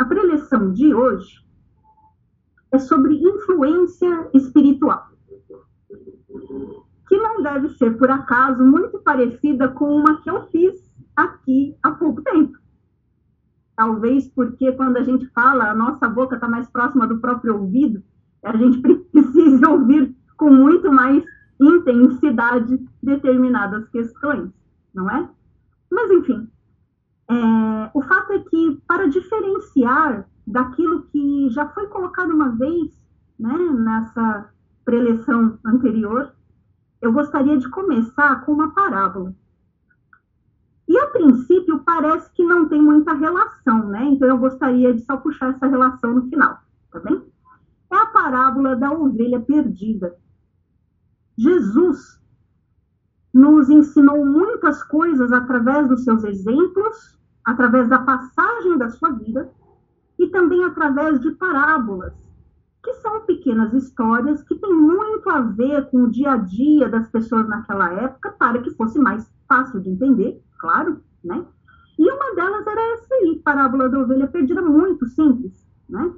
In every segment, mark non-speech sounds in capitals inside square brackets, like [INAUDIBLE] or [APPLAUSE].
a preleção de hoje é sobre influência espiritual, que não deve ser, por acaso, muito parecida com uma que eu fiz aqui há pouco tempo. Talvez porque quando a gente fala, a nossa boca está mais próxima do próprio ouvido, a gente [LAUGHS] precise ouvir com muito mais intensidade determinadas questões, não é? Mas, enfim, é, o fato é que, para diferenciar daquilo que já foi colocado uma vez né, nessa preleção anterior, eu gostaria de começar com uma parábola. E, a princípio, parece que não tem muita relação, né? Então, eu gostaria de só puxar essa relação no final, tá bem? É a parábola da ovelha perdida. Jesus nos ensinou muitas coisas através dos seus exemplos, através da passagem da sua vida, e também através de parábolas, que são pequenas histórias que têm muito a ver com o dia a dia das pessoas naquela época, para que fosse mais fácil de entender, claro, né? E uma delas era essa aí, parábola da ovelha perdida, muito simples, né?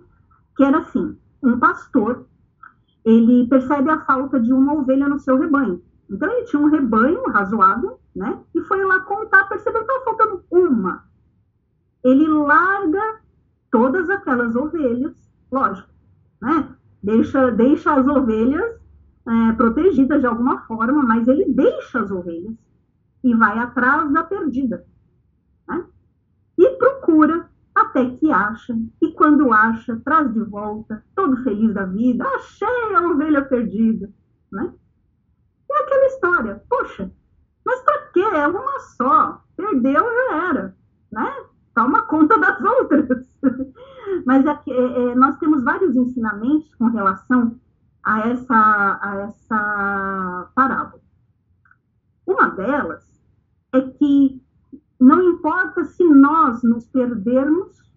Que era assim, um pastor, ele percebe a falta de uma ovelha no seu rebanho. Então ele tinha um rebanho razoável, né? E foi lá contar, percebeu que estava faltando uma. Ele larga todas aquelas ovelhas, lógico, né? Deixa, deixa as ovelhas é, protegidas de alguma forma, mas ele deixa as ovelhas e vai atrás da perdida, né? E procura até que acha, e quando acha, traz de volta, todo feliz da vida, achei a ovelha perdida, né? E aquela história, poxa, mas para quê? É uma só, perdeu já era, né? Toma conta das outras. [LAUGHS] Mas aqui, é, é, nós temos vários ensinamentos com relação a essa, a essa parábola. Uma delas é que não importa se nós nos perdermos,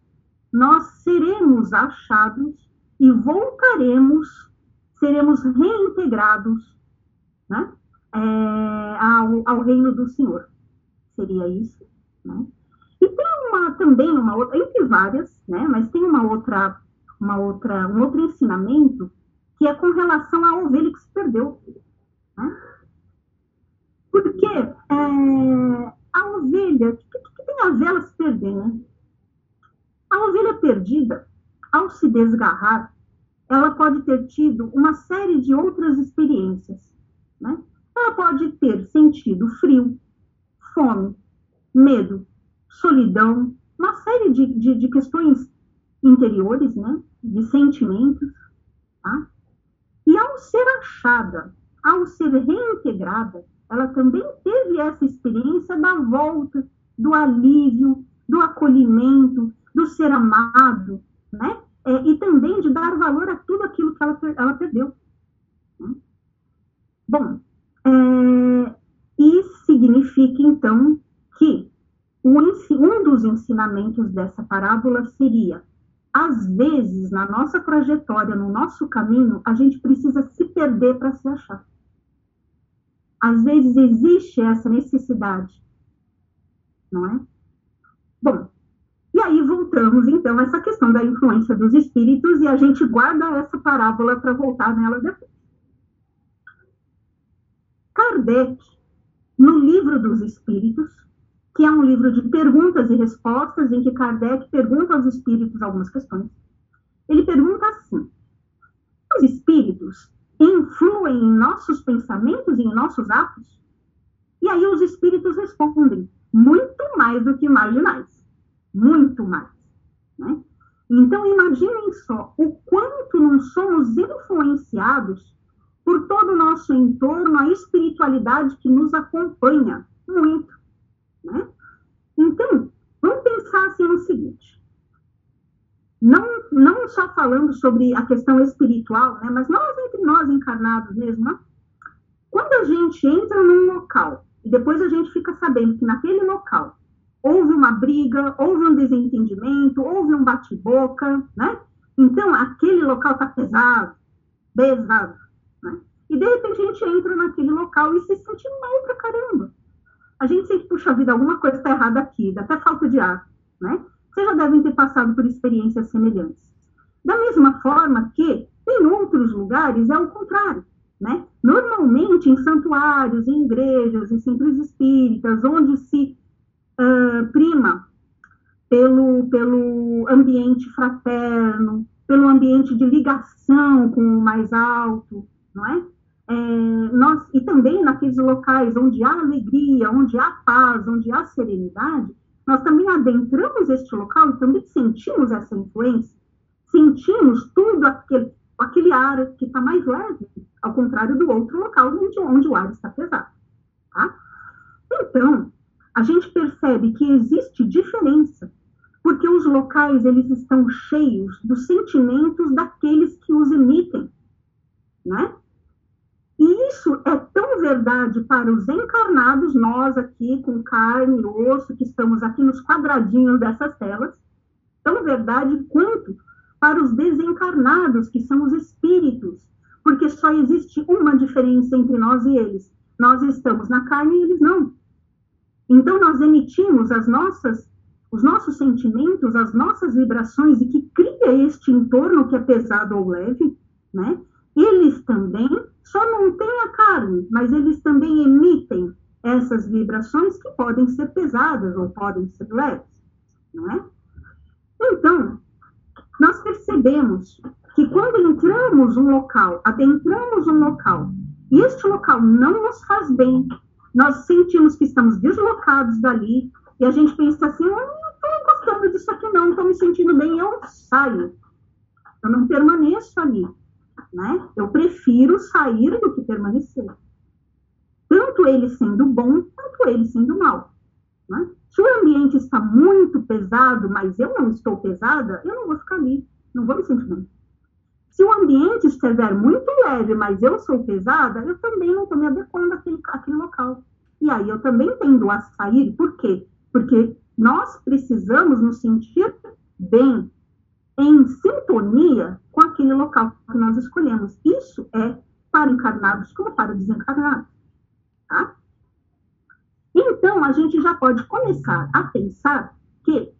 nós seremos achados e voltaremos, seremos reintegrados né, é, ao, ao reino do Senhor. Seria isso, né? E tem uma também uma outra, entre várias, né? Mas tem uma outra, uma outra, um outro ensinamento que é com relação à ovelha que se perdeu. Né? Porque é, a ovelha, o que, que, tem a ver ela se perder, né? A ovelha perdida, ao se desgarrar, ela pode ter tido uma série de outras experiências, né? Ela pode ter sentido frio, fome, medo, solidão, uma série de, de, de questões interiores, né, de sentimentos, tá? E ao ser achada, ao ser reintegrada, ela também teve essa experiência da volta, do alívio, do acolhimento, do ser amado, né? É, e também de dar valor a tudo aquilo que ela, ela perdeu. Né? Bom, é, isso significa, então, que um dos ensinamentos dessa parábola seria: às vezes, na nossa trajetória, no nosso caminho, a gente precisa se perder para se achar. Às vezes existe essa necessidade, não é? Bom, e aí voltamos então a essa questão da influência dos espíritos e a gente guarda essa parábola para voltar nela depois. Kardec, no livro dos espíritos, que é um livro de perguntas e respostas, em que Kardec pergunta aos espíritos algumas questões. Ele pergunta assim: os espíritos influem em nossos pensamentos e em nossos atos? E aí os espíritos respondem: muito mais do que imaginais. Muito mais. Né? Então, imaginem só o quanto não somos influenciados por todo o nosso entorno, a espiritualidade que nos acompanha. Muito. Né? Então, vamos pensar assim no seguinte: não, não só falando sobre a questão espiritual, né, mas nós entre nós encarnados mesmo, né? quando a gente entra num local e depois a gente fica sabendo que naquele local houve uma briga, houve um desentendimento, houve um bate-boca, né? Então, aquele local está pesado, pesado, né? E de repente a gente entra naquele local e se sente mal pra caramba a gente sente, puxa vida, alguma coisa está errada aqui, dá até falta de ar, né? vocês já devem ter passado por experiências semelhantes. Da mesma forma que em outros lugares é o contrário. Né? Normalmente, em santuários, em igrejas, em centros espíritas, onde se uh, prima pelo, pelo ambiente fraterno, pelo ambiente de ligação com o mais alto, não é? É? nós, e também naqueles locais onde há alegria, onde há paz, onde há serenidade, nós também adentramos este local e também sentimos essa influência, sentimos tudo aquele, aquele ar que está mais leve, ao contrário do outro local onde, onde o ar está pesado. Tá? Então, a gente percebe que existe diferença, porque os locais eles estão cheios dos sentimentos daqueles que os emitem, né? E isso é tão verdade para os encarnados, nós aqui com carne e osso, que estamos aqui nos quadradinhos dessas telas, tão verdade quanto para os desencarnados, que são os espíritos, porque só existe uma diferença entre nós e eles. Nós estamos na carne e eles não. Então nós emitimos as nossas os nossos sentimentos, as nossas vibrações e que cria este entorno que é pesado ou leve, né? Eles também só não têm a carne, mas eles também emitem essas vibrações que podem ser pesadas ou podem ser leves, não é? Então, nós percebemos que quando entramos um local, adentramos um local, e este local não nos faz bem, nós sentimos que estamos deslocados dali, e a gente pensa assim, eu não estou gostando disso aqui não, estou me sentindo bem, eu saio. Eu não permaneço ali, né? Eu prefiro sair do que permanecer. Tanto ele sendo bom, quanto ele sendo mal. Né? Se o ambiente está muito pesado, mas eu não estou pesada, eu não vou ficar ali, não vou me sentir bem. Se o ambiente estiver muito leve, mas eu sou pesada, eu também não estou me adequando àquele, àquele local. E aí eu também tendo a sair, por quê? Porque nós precisamos nos sentir bem, em sintonia com aquele local que nós escolhemos. Isso é para encarnados como para desencarnados. Tá? Então, a gente já pode começar a pensar que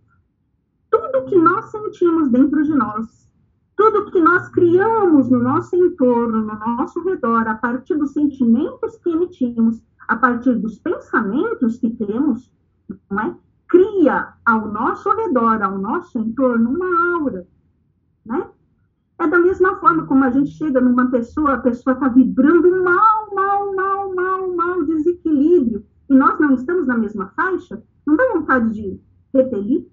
tudo que nós sentimos dentro de nós, tudo que nós criamos no nosso entorno, no nosso redor, a partir dos sentimentos que emitimos, a partir dos pensamentos que temos, não é? Cria ao nosso redor, ao nosso entorno, uma aura. Né? É da mesma forma como a gente chega numa pessoa, a pessoa está vibrando mal, mal, mal, mal, mal, desequilíbrio e nós não estamos na mesma faixa, não dá vontade de repelir?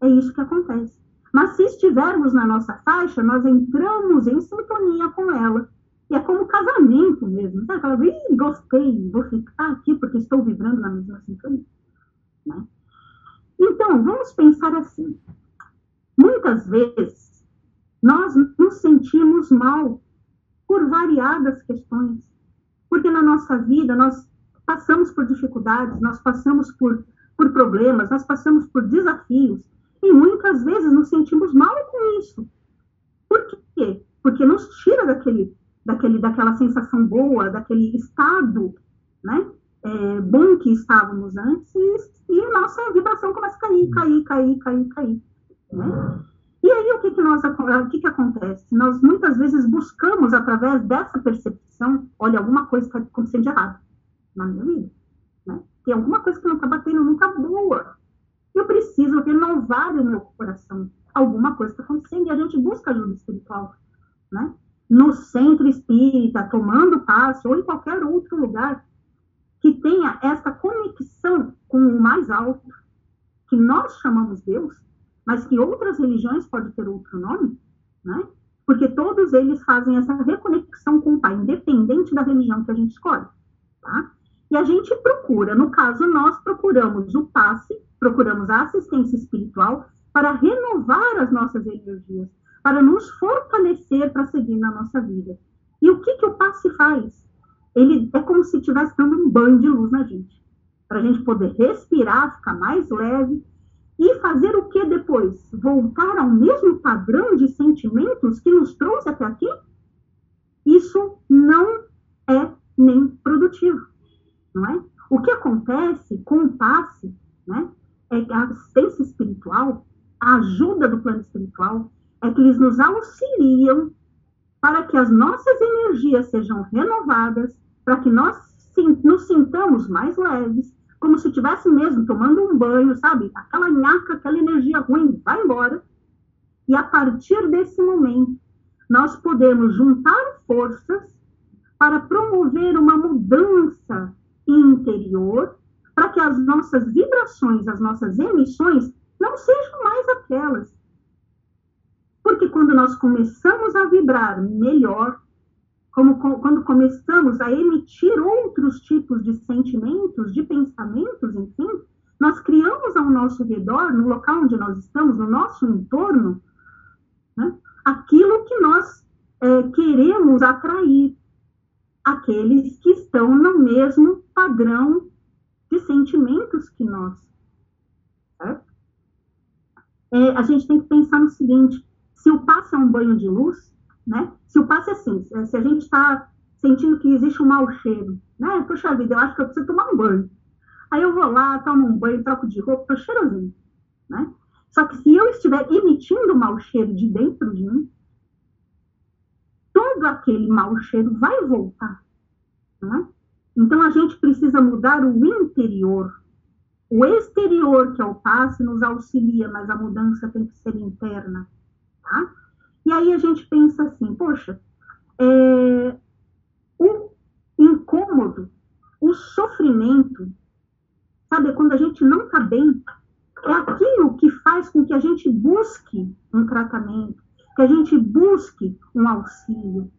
É isso que acontece. Mas se estivermos na nossa faixa, nós entramos em sintonia com ela. E é como casamento mesmo. Sabe? Ih, gostei, vou ficar aqui porque estou vibrando na mesma sintonia. Né? Então, vamos pensar assim. Muitas vezes, nós nos sentimos mal por variadas questões. Porque na nossa vida, nós passamos por dificuldades, nós passamos por, por problemas, nós passamos por desafios, e muitas vezes nos sentimos mal com isso. Por quê? Porque nos tira daquele, daquele, daquela sensação boa, daquele estado né, é, bom que estávamos antes, e, a nossa vibração começa a cair, cair, cair, cair, cair. Né? E aí, o que, que, nós, o que, que acontece? Nós muitas vezes buscamos, através dessa percepção, olha, alguma coisa está acontecendo de errado na minha vida. Né? Tem alguma coisa que não está batendo, está boa. Eu preciso renovar o meu coração. Alguma coisa está acontecendo e a gente busca ajuda espiritual. Né? No centro espírita, tomando passo, ou em qualquer outro lugar que tenha essa conexão com o mais alto, que nós chamamos Deus, mas que outras religiões podem ter outro nome, né? Porque todos eles fazem essa reconexão com o Pai, independente da religião que a gente escolhe, tá? E a gente procura, no caso, nós procuramos o passe, procuramos a assistência espiritual para renovar as nossas energias, para nos fortalecer para seguir na nossa vida. E o que, que o passe faz? Ele é como se estivesse dando um banho de luz na gente, para a gente poder respirar, ficar mais leve e fazer o que depois? Voltar ao mesmo padrão de sentimentos que nos trouxe até aqui? Isso não é nem produtivo não é? O que acontece com o passe, né, é que a assistência espiritual, a ajuda do plano espiritual é que eles nos auxiliam para que as nossas energias sejam renovadas, para que nós nos sintamos mais leves, como se estivesse mesmo tomando um banho, sabe? Aquela nhaca, aquela energia ruim vai embora. E a partir desse momento, nós podemos juntar forças para promover uma mudança interior, para que as nossas vibrações, as nossas emissões não sejam mais aquelas. Porque quando nós começamos a vibrar melhor, como, quando começamos a emitir outros tipos de sentimentos, de pensamentos, enfim, nós criamos ao nosso redor, no local onde nós estamos, no nosso entorno, né, aquilo que nós é, queremos atrair, aqueles que estão no mesmo padrão de sentimentos que nós. Certo? É, a gente tem que pensar no seguinte: se o passo é um banho de luz, né? Se o passo é assim, se a gente está sentindo que existe um mau cheiro, né? Poxa vida, eu acho que eu preciso tomar um banho. Aí eu vou lá, tomo um banho, troco de roupa, tô cheirosinho, né? Só que se eu estiver emitindo mau cheiro de dentro de mim, todo aquele mau cheiro vai voltar, né? Então a gente precisa mudar o interior. O exterior, que é o passe, nos auxilia, mas a mudança tem que ser interna, tá? E aí a gente pensa assim, poxa, é, o incômodo, o sofrimento, sabe, quando a gente não está bem, é aquilo que faz com que a gente busque um tratamento, que a gente busque um auxílio,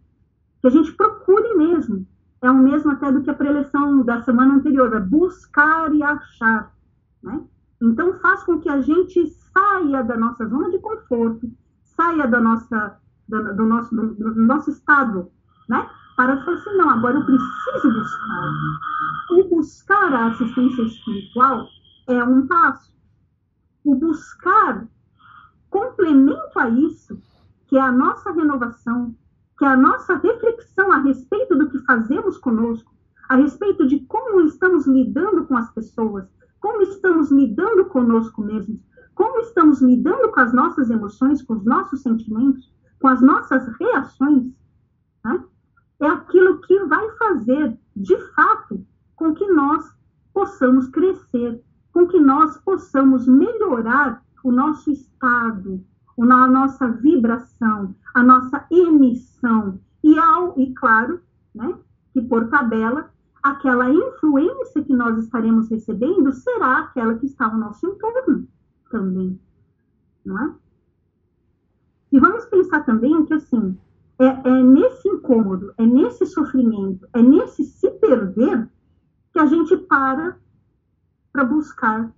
que a gente procure mesmo. É o mesmo até do que a preleção da semana anterior, é buscar e achar, né? Então faz com que a gente saia da nossa zona de conforto, saia da nossa, do, do nosso, do, do, nosso estado, né? Para falar assim, não, agora eu preciso buscar. O buscar a assistência espiritual é um passo. O buscar complemento a isso, que é a nossa renovação, que é a nossa reflexão a respeito do que fazemos conosco, a respeito de como estamos lidando com as pessoas, como estamos lidando conosco mesmos, como estamos lidando com as nossas emoções, com os nossos sentimentos, com as nossas reações, né? é aquilo que vai fazer, de fato, com que nós possamos crescer, com que nós possamos melhorar o nosso estado, a nossa vibração, a nossa emissão. E, ao, e claro, né, que por tabela, aquela influência que nós estaremos recebendo será aquela que está ao nosso entorno também, não é? E vamos pensar também que, assim, é, é nesse incômodo, é nesse sofrimento, é nesse se perder que a gente para para buscar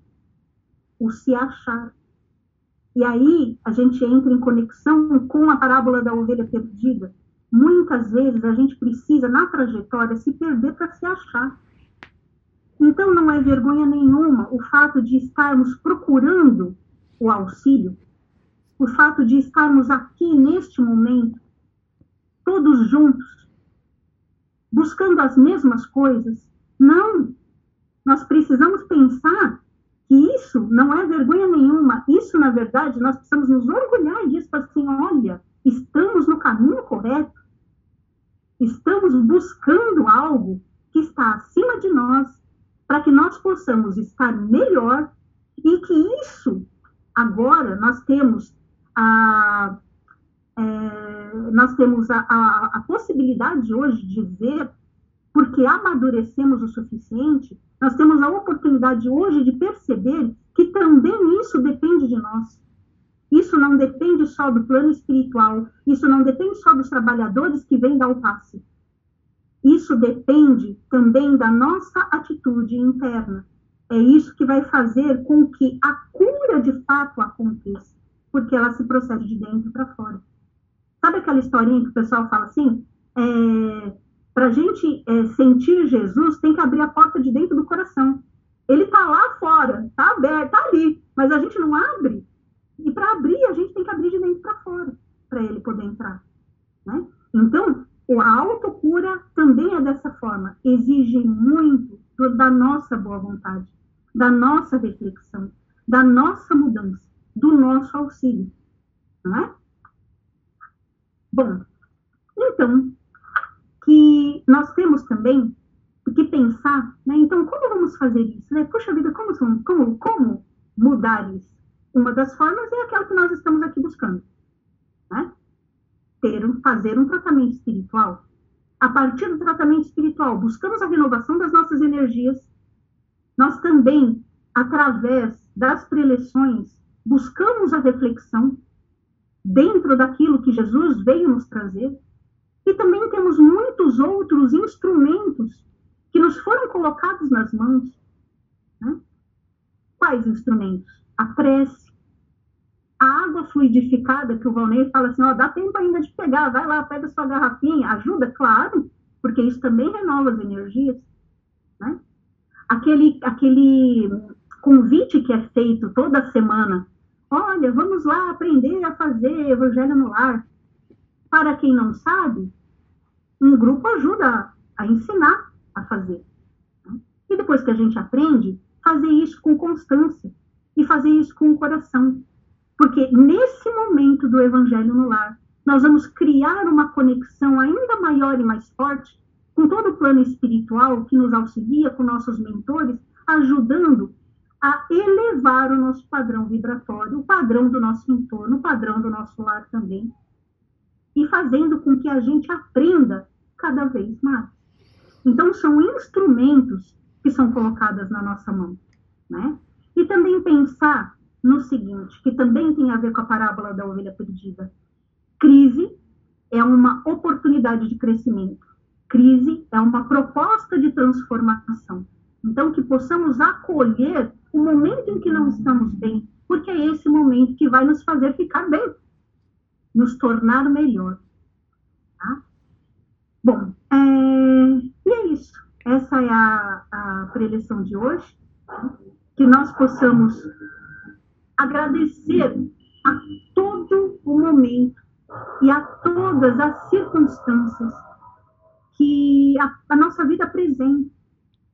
o se achar. E aí a gente entra em conexão com a parábola da ovelha perdida. Muitas vezes a gente precisa, na trajetória, se perder para se achar. Então, não é vergonha nenhuma o fato de estarmos procurando o auxílio, o fato de estarmos aqui neste momento, todos juntos, buscando as mesmas coisas. Não! Nós precisamos pensar que isso não é vergonha nenhuma. Isso, na verdade, nós precisamos nos orgulhar disso, assim, olha, estamos no caminho correto. Estamos buscando algo que está acima de nós, para que nós possamos estar melhor e que isso, agora, nós temos a, é, nós temos a, a, a possibilidade hoje de ver, porque amadurecemos o suficiente, nós temos a oportunidade hoje de perceber que também isso depende de nós. Isso não depende só do plano espiritual, isso não depende só dos trabalhadores que vêm dar o passe. Isso depende também da nossa atitude interna. É isso que vai fazer com que a cura de fato aconteça, porque ela se procede de dentro para fora. Sabe aquela historinha que o pessoal fala assim? É, para a gente é, sentir Jesus, tem que abrir a porta de dentro do coração. Ele está lá fora, está aberto, está ali, mas a gente não abre. E para abrir, a gente tem que abrir de dentro para fora, para ele poder entrar. Né? Então, a autocura também é dessa forma, exige muito da nossa boa vontade, da nossa reflexão, da nossa mudança, do nosso auxílio, não é? Bom, então, que nós temos também que pensar, né? Então, como vamos fazer isso? Né? Puxa vida, como, como, como mudar isso? Uma das formas é aquela que nós estamos aqui buscando, né? Ter, fazer um tratamento espiritual. A partir do tratamento espiritual, buscamos a renovação das nossas energias. Nós também, através das preleções, buscamos a reflexão dentro daquilo que Jesus veio nos trazer. E também temos muitos outros instrumentos que nos foram colocados nas mãos. Né? Quais instrumentos? A prece, a água fluidificada, que o Valnei fala assim, ó, dá tempo ainda de pegar, vai lá, pega sua garrafinha, ajuda, claro, porque isso também renova as energias, né? Aquele, aquele convite que é feito toda semana, olha, vamos lá aprender a fazer evangelho no lar. Para quem não sabe, um grupo ajuda a ensinar a fazer. E depois que a gente aprende, fazer isso com constância e fazer isso com o coração. Porque nesse momento do evangelho no lar, nós vamos criar uma conexão ainda maior e mais forte com todo o plano espiritual que nos auxilia, com nossos mentores, ajudando a elevar o nosso padrão vibratório, o padrão do nosso entorno, o padrão do nosso lar também, e fazendo com que a gente aprenda cada vez mais. Então, são instrumentos que são colocados na nossa mão, né? E também pensar no seguinte, que também tem a ver com a parábola da ovelha perdida. Crise é uma oportunidade de crescimento. Crise é uma proposta de transformação. Então, que possamos acolher o momento em que não estamos bem, porque é esse momento que vai nos fazer ficar bem, nos tornar melhor. Tá? Bom, é, e é isso. Essa é a, a preleção de hoje. Que nós possamos agradecer a todo o momento e a todas as circunstâncias que a, a nossa vida apresenta.